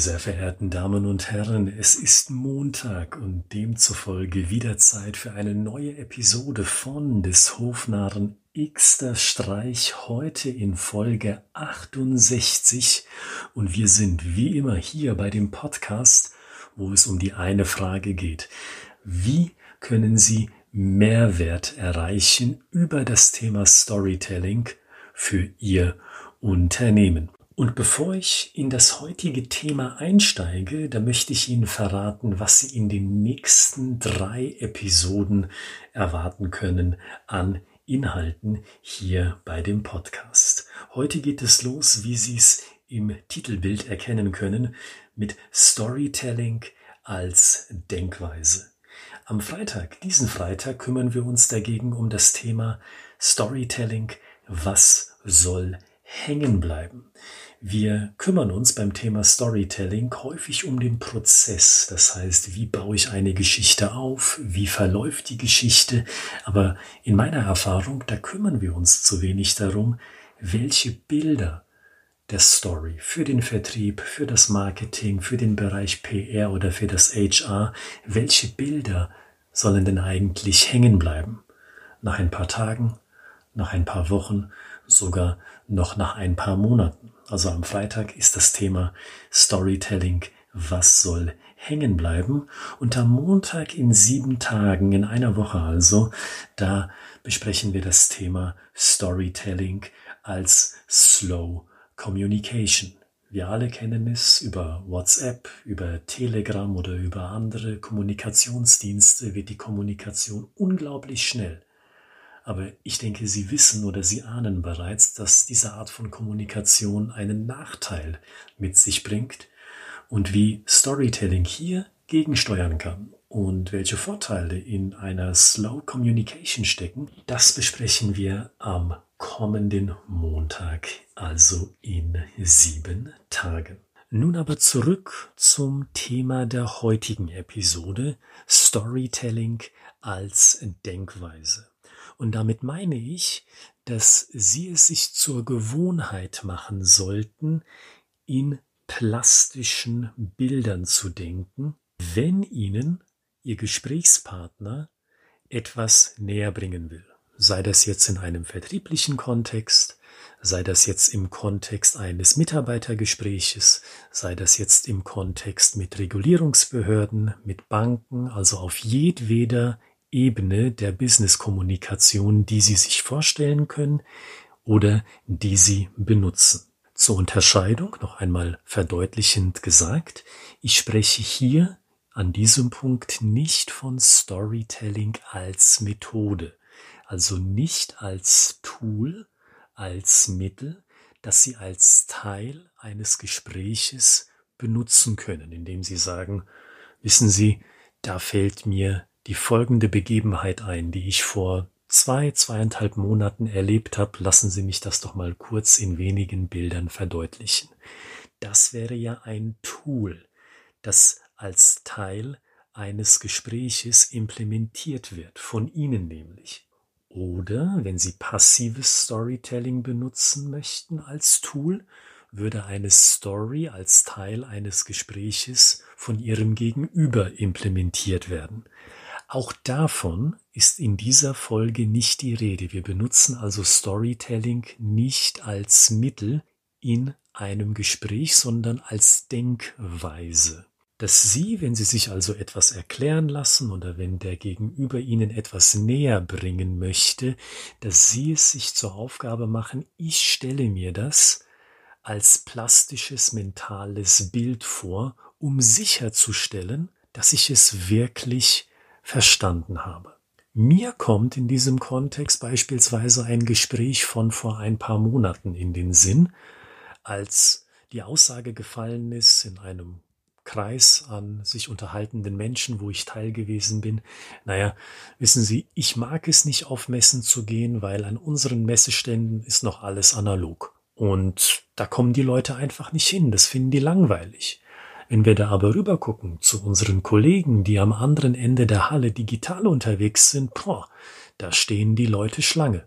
Sehr verehrten Damen und Herren, es ist Montag und demzufolge wieder Zeit für eine neue Episode von des Hofnarren Xter Streich heute in Folge 68 und wir sind wie immer hier bei dem Podcast, wo es um die eine Frage geht. Wie können Sie Mehrwert erreichen über das Thema Storytelling für Ihr Unternehmen? Und bevor ich in das heutige Thema einsteige, da möchte ich Ihnen verraten, was Sie in den nächsten drei Episoden erwarten können an Inhalten hier bei dem Podcast. Heute geht es los, wie Sie es im Titelbild erkennen können, mit Storytelling als Denkweise. Am Freitag, diesen Freitag, kümmern wir uns dagegen um das Thema Storytelling. Was soll hängen bleiben? Wir kümmern uns beim Thema Storytelling häufig um den Prozess. Das heißt, wie baue ich eine Geschichte auf? Wie verläuft die Geschichte? Aber in meiner Erfahrung, da kümmern wir uns zu wenig darum, welche Bilder der Story für den Vertrieb, für das Marketing, für den Bereich PR oder für das HR, welche Bilder sollen denn eigentlich hängen bleiben? Nach ein paar Tagen, nach ein paar Wochen, sogar noch nach ein paar Monaten. Also am Freitag ist das Thema Storytelling. Was soll hängen bleiben? Und am Montag in sieben Tagen, in einer Woche also, da besprechen wir das Thema Storytelling als Slow Communication. Wir alle kennen es über WhatsApp, über Telegram oder über andere Kommunikationsdienste wird die Kommunikation unglaublich schnell. Aber ich denke, Sie wissen oder Sie ahnen bereits, dass diese Art von Kommunikation einen Nachteil mit sich bringt und wie Storytelling hier gegensteuern kann und welche Vorteile in einer Slow Communication stecken, das besprechen wir am kommenden Montag, also in sieben Tagen. Nun aber zurück zum Thema der heutigen Episode Storytelling als Denkweise. Und damit meine ich, dass Sie es sich zur Gewohnheit machen sollten, in plastischen Bildern zu denken, wenn Ihnen Ihr Gesprächspartner etwas näher bringen will. Sei das jetzt in einem vertrieblichen Kontext, sei das jetzt im Kontext eines Mitarbeitergespräches, sei das jetzt im Kontext mit Regulierungsbehörden, mit Banken, also auf jedweder Ebene der Business-Kommunikation, die Sie sich vorstellen können oder die Sie benutzen. Zur Unterscheidung noch einmal verdeutlichend gesagt, ich spreche hier an diesem Punkt nicht von Storytelling als Methode, also nicht als Tool, als Mittel, das Sie als Teil eines Gespräches benutzen können, indem Sie sagen, wissen Sie, da fällt mir die folgende Begebenheit ein, die ich vor zwei, zweieinhalb Monaten erlebt habe. Lassen Sie mich das doch mal kurz in wenigen Bildern verdeutlichen. Das wäre ja ein Tool, das als Teil eines Gespräches implementiert wird, von Ihnen nämlich. Oder wenn Sie passives Storytelling benutzen möchten als Tool, würde eine Story als Teil eines Gespräches von Ihrem Gegenüber implementiert werden. Auch davon ist in dieser Folge nicht die Rede. Wir benutzen also Storytelling nicht als Mittel in einem Gespräch, sondern als Denkweise. Dass Sie, wenn Sie sich also etwas erklären lassen oder wenn der Gegenüber Ihnen etwas näher bringen möchte, dass Sie es sich zur Aufgabe machen, ich stelle mir das als plastisches mentales Bild vor, um sicherzustellen, dass ich es wirklich verstanden habe. Mir kommt in diesem Kontext beispielsweise ein Gespräch von vor ein paar Monaten in den Sinn, als die Aussage gefallen ist in einem Kreis an sich unterhaltenden Menschen, wo ich teil gewesen bin. Naja, wissen Sie, ich mag es nicht auf Messen zu gehen, weil an unseren Messeständen ist noch alles analog. Und da kommen die Leute einfach nicht hin, das finden die langweilig. Wenn wir da aber rübergucken zu unseren Kollegen, die am anderen Ende der Halle digital unterwegs sind, boah, da stehen die Leute Schlange.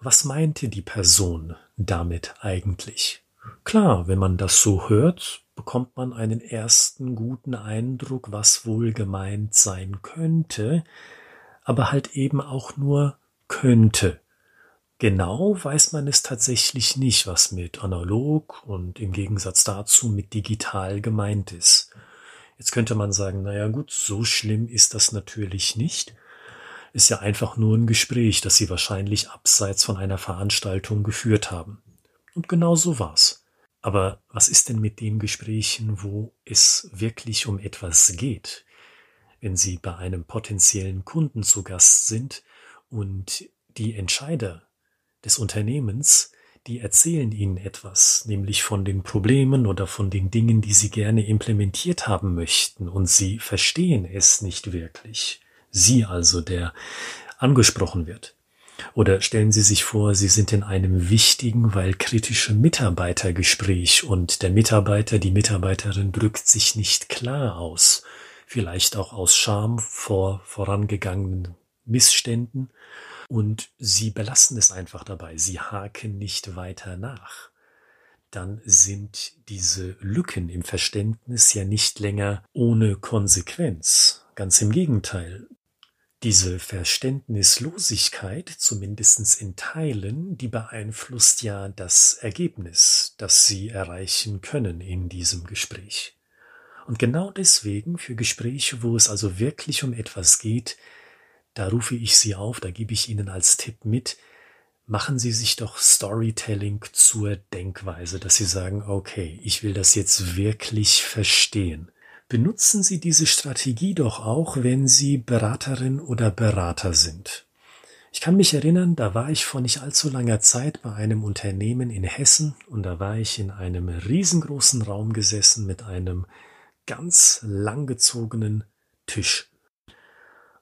Was meinte die Person damit eigentlich? Klar, wenn man das so hört, bekommt man einen ersten guten Eindruck, was wohl gemeint sein könnte, aber halt eben auch nur könnte. Genau weiß man es tatsächlich nicht, was mit analog und im Gegensatz dazu mit digital gemeint ist. Jetzt könnte man sagen, naja gut, so schlimm ist das natürlich nicht. Ist ja einfach nur ein Gespräch, das Sie wahrscheinlich abseits von einer Veranstaltung geführt haben. Und genau so war's. Aber was ist denn mit den Gesprächen, wo es wirklich um etwas geht? Wenn Sie bei einem potenziellen Kunden zu Gast sind und die Entscheider des Unternehmens die erzählen ihnen etwas, nämlich von den Problemen oder von den Dingen, die sie gerne implementiert haben möchten, und sie verstehen es nicht wirklich. Sie also, der angesprochen wird. Oder stellen Sie sich vor, Sie sind in einem wichtigen, weil kritischen Mitarbeitergespräch und der Mitarbeiter, die Mitarbeiterin drückt sich nicht klar aus, vielleicht auch aus Scham vor vorangegangenen Missständen und sie belassen es einfach dabei, sie haken nicht weiter nach, dann sind diese Lücken im Verständnis ja nicht länger ohne Konsequenz. Ganz im Gegenteil. Diese Verständnislosigkeit, zumindest in Teilen, die beeinflusst ja das Ergebnis, das Sie erreichen können in diesem Gespräch. Und genau deswegen für Gespräche, wo es also wirklich um etwas geht, da rufe ich Sie auf, da gebe ich Ihnen als Tipp mit, machen Sie sich doch Storytelling zur Denkweise, dass Sie sagen, okay, ich will das jetzt wirklich verstehen. Benutzen Sie diese Strategie doch auch, wenn Sie Beraterin oder Berater sind. Ich kann mich erinnern, da war ich vor nicht allzu langer Zeit bei einem Unternehmen in Hessen und da war ich in einem riesengroßen Raum gesessen mit einem ganz langgezogenen Tisch.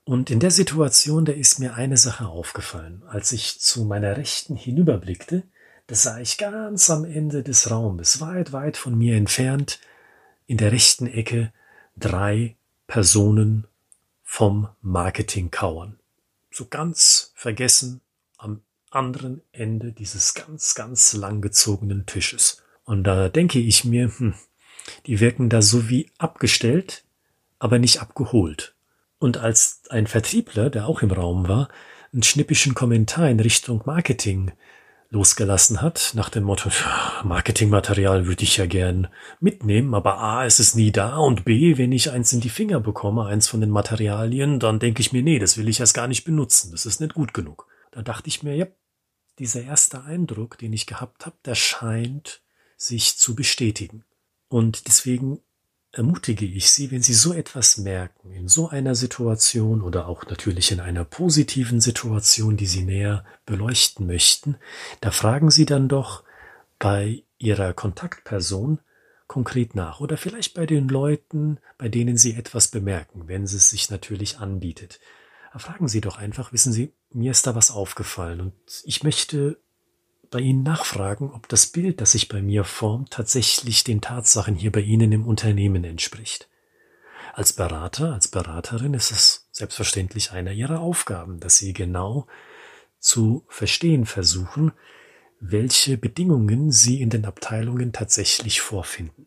Und in der Situation, da ist mir eine Sache aufgefallen. Als ich zu meiner Rechten hinüberblickte, da sah ich ganz am Ende des Raumes, weit, weit von mir entfernt, in der rechten Ecke drei Personen vom Marketing kauern. So ganz vergessen am anderen Ende dieses ganz, ganz langgezogenen Tisches. Und da denke ich mir, hm, die wirken da so wie abgestellt, aber nicht abgeholt. Und als ein Vertriebler, der auch im Raum war, einen schnippischen Kommentar in Richtung Marketing losgelassen hat, nach dem Motto, Marketingmaterial würde ich ja gern mitnehmen, aber A, ist es nie da und B, wenn ich eins in die Finger bekomme, eins von den Materialien, dann denke ich mir, nee, das will ich erst gar nicht benutzen, das ist nicht gut genug. Da dachte ich mir, ja, dieser erste Eindruck, den ich gehabt habe, der scheint sich zu bestätigen. Und deswegen ermutige ich Sie, wenn Sie so etwas merken, in so einer Situation oder auch natürlich in einer positiven Situation, die Sie näher beleuchten möchten, da fragen Sie dann doch bei Ihrer Kontaktperson konkret nach oder vielleicht bei den Leuten, bei denen Sie etwas bemerken, wenn es sich natürlich anbietet. Fragen Sie doch einfach, wissen Sie, mir ist da was aufgefallen und ich möchte bei Ihnen nachfragen, ob das Bild, das sich bei mir formt, tatsächlich den Tatsachen hier bei Ihnen im Unternehmen entspricht. Als Berater, als Beraterin ist es selbstverständlich einer Ihrer Aufgaben, dass Sie genau zu verstehen versuchen, welche Bedingungen Sie in den Abteilungen tatsächlich vorfinden.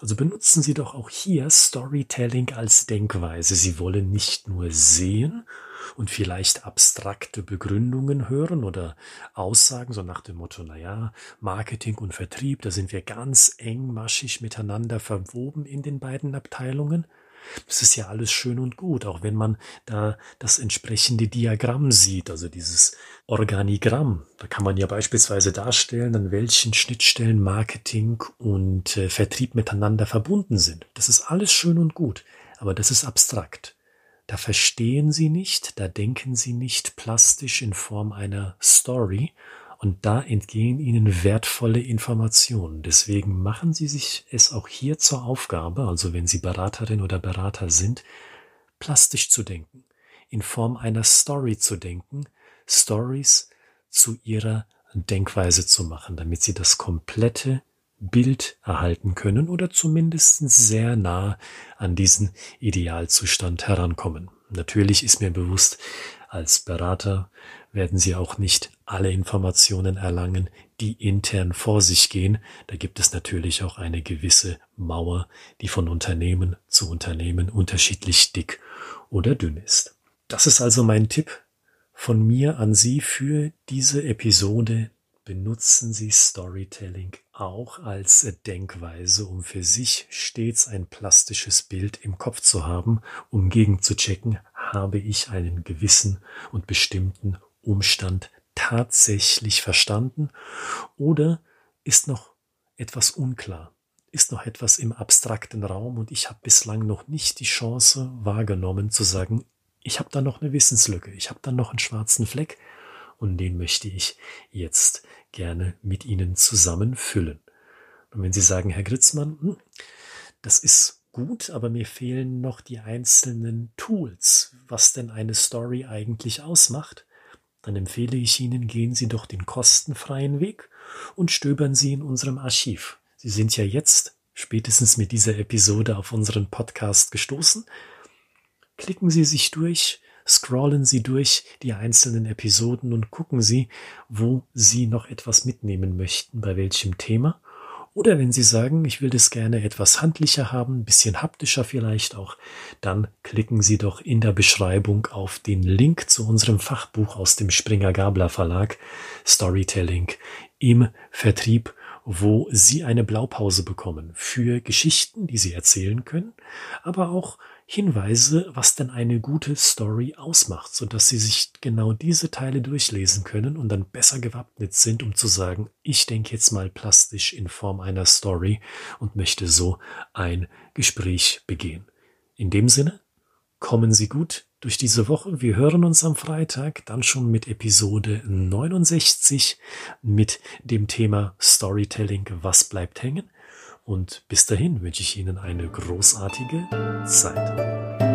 Also benutzen Sie doch auch hier Storytelling als Denkweise. Sie wollen nicht nur sehen und vielleicht abstrakte Begründungen hören oder Aussagen, so nach dem Motto, na ja, Marketing und Vertrieb, da sind wir ganz engmaschig miteinander verwoben in den beiden Abteilungen. Das ist ja alles schön und gut, auch wenn man da das entsprechende Diagramm sieht, also dieses Organigramm. Da kann man ja beispielsweise darstellen, an welchen Schnittstellen Marketing und äh, Vertrieb miteinander verbunden sind. Das ist alles schön und gut, aber das ist abstrakt. Da verstehen sie nicht, da denken sie nicht plastisch in Form einer Story und da entgehen ihnen wertvolle Informationen. Deswegen machen sie sich es auch hier zur Aufgabe, also wenn sie Beraterin oder Berater sind, plastisch zu denken, in Form einer Story zu denken, Stories zu ihrer Denkweise zu machen, damit sie das komplette Bild erhalten können oder zumindest sehr nah an diesen Idealzustand herankommen. Natürlich ist mir bewusst, als Berater werden Sie auch nicht alle Informationen erlangen, die intern vor sich gehen. Da gibt es natürlich auch eine gewisse Mauer, die von Unternehmen zu Unternehmen unterschiedlich dick oder dünn ist. Das ist also mein Tipp von mir an Sie für diese Episode. Benutzen Sie Storytelling auch als Denkweise, um für sich stets ein plastisches Bild im Kopf zu haben, um gegen zu checken, habe ich einen gewissen und bestimmten Umstand tatsächlich verstanden oder ist noch etwas unklar, ist noch etwas im abstrakten Raum und ich habe bislang noch nicht die Chance wahrgenommen zu sagen, ich habe da noch eine Wissenslücke, ich habe da noch einen schwarzen Fleck und den möchte ich jetzt gerne mit Ihnen zusammen füllen. Und wenn Sie sagen, Herr Gritzmann, hm, das ist gut, aber mir fehlen noch die einzelnen Tools, was denn eine Story eigentlich ausmacht, dann empfehle ich Ihnen, gehen Sie doch den kostenfreien Weg und stöbern Sie in unserem Archiv. Sie sind ja jetzt spätestens mit dieser Episode auf unseren Podcast gestoßen. Klicken Sie sich durch, scrollen Sie durch die einzelnen Episoden und gucken Sie, wo Sie noch etwas mitnehmen möchten, bei welchem Thema. Oder wenn Sie sagen, ich will das gerne etwas handlicher haben, ein bisschen haptischer vielleicht auch, dann klicken Sie doch in der Beschreibung auf den Link zu unserem Fachbuch aus dem Springer Gabler Verlag Storytelling im Vertrieb wo Sie eine Blaupause bekommen für Geschichten, die Sie erzählen können, aber auch Hinweise, was denn eine gute Story ausmacht, so dass Sie sich genau diese Teile durchlesen können und dann besser gewappnet sind, um zu sagen, ich denke jetzt mal plastisch in Form einer Story und möchte so ein Gespräch begehen. In dem Sinne, kommen Sie gut durch diese Woche. Wir hören uns am Freitag dann schon mit Episode 69 mit dem Thema Storytelling, was bleibt hängen. Und bis dahin wünsche ich Ihnen eine großartige Zeit.